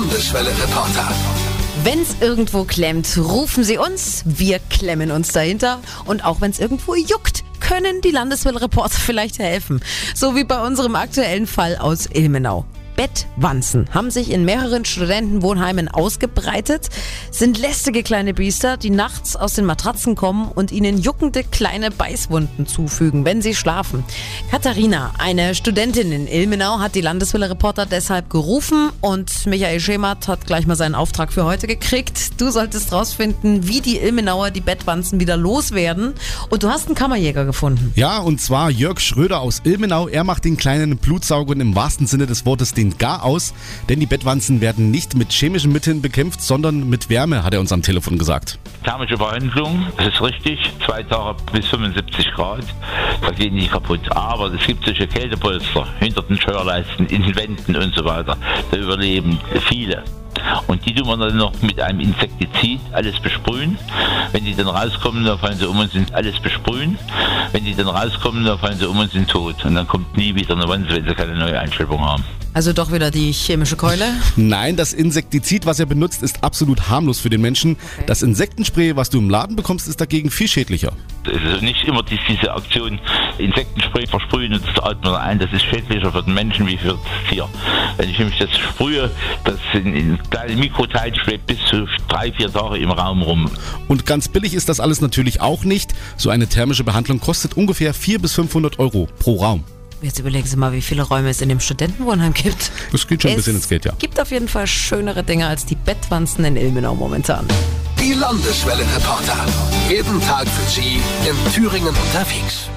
Landeswelle-Reporter. Wenn's irgendwo klemmt, rufen Sie uns. Wir klemmen uns dahinter. Und auch wenn's irgendwo juckt, können die Landeswelle-Reporter vielleicht helfen. So wie bei unserem aktuellen Fall aus Ilmenau. Bettwanzen haben sich in mehreren Studentenwohnheimen ausgebreitet, sind lästige kleine Biester, die nachts aus den Matratzen kommen und ihnen juckende kleine Beißwunden zufügen, wenn sie schlafen. Katharina, eine Studentin in Ilmenau, hat die Landeswelle-Reporter deshalb gerufen und Michael Schemert hat gleich mal seinen Auftrag für heute gekriegt. Du solltest rausfinden, wie die Ilmenauer die Bettwanzen wieder loswerden und du hast einen Kammerjäger gefunden. Ja, und zwar Jörg Schröder aus Ilmenau. Er macht den kleinen Blutsaugern im wahrsten Sinne des Wortes den gar aus, denn die Bettwanzen werden nicht mit chemischen Mitteln bekämpft, sondern mit Wärme, hat er uns am Telefon gesagt. Thermische Behandlung, das ist richtig, zwei Tage bis 75 Grad, da gehen die kaputt. Aber es gibt solche Kältepolster hinter den Scheuerleisten, in den Wänden und so weiter. Da überleben viele. Und die tun wir dann noch mit einem Insektizid alles besprühen. Wenn die dann rauskommen, dann fallen sie um und sind alles besprühen. Wenn die dann rauskommen, dann fallen sie um und sind tot. Und dann kommt nie wieder eine Wanze, wenn sie keine neue Einschleppung haben. Also doch wieder die chemische Keule. Nein, das Insektizid, was er benutzt, ist absolut harmlos für den Menschen. Okay. Das Insektenspray, was du im Laden bekommst, ist dagegen viel schädlicher. Es ist nicht immer dies- diese Aktion Insektenspray versprühen und das atmen wir ein. Das ist schädlicher für den Menschen wie für das Tier. Wenn ich nämlich das sprühe, das in, in kleinen Mikroteilen schwebt bis zu drei, vier Tage im Raum rum. Und ganz billig ist das alles natürlich auch nicht. So eine thermische Behandlung kostet ungefähr 400 bis 500 Euro pro Raum. Jetzt überlegen Sie mal, wie viele Räume es in dem Studentenwohnheim gibt. Das geht schon ein bisschen ins Geld, ja. gibt auf jeden Fall schönere Dinge als die Bettwanzen in Ilmenau momentan. Die Landeswelle-Reporter. Jeden Tag für Sie in Thüringen unterwegs.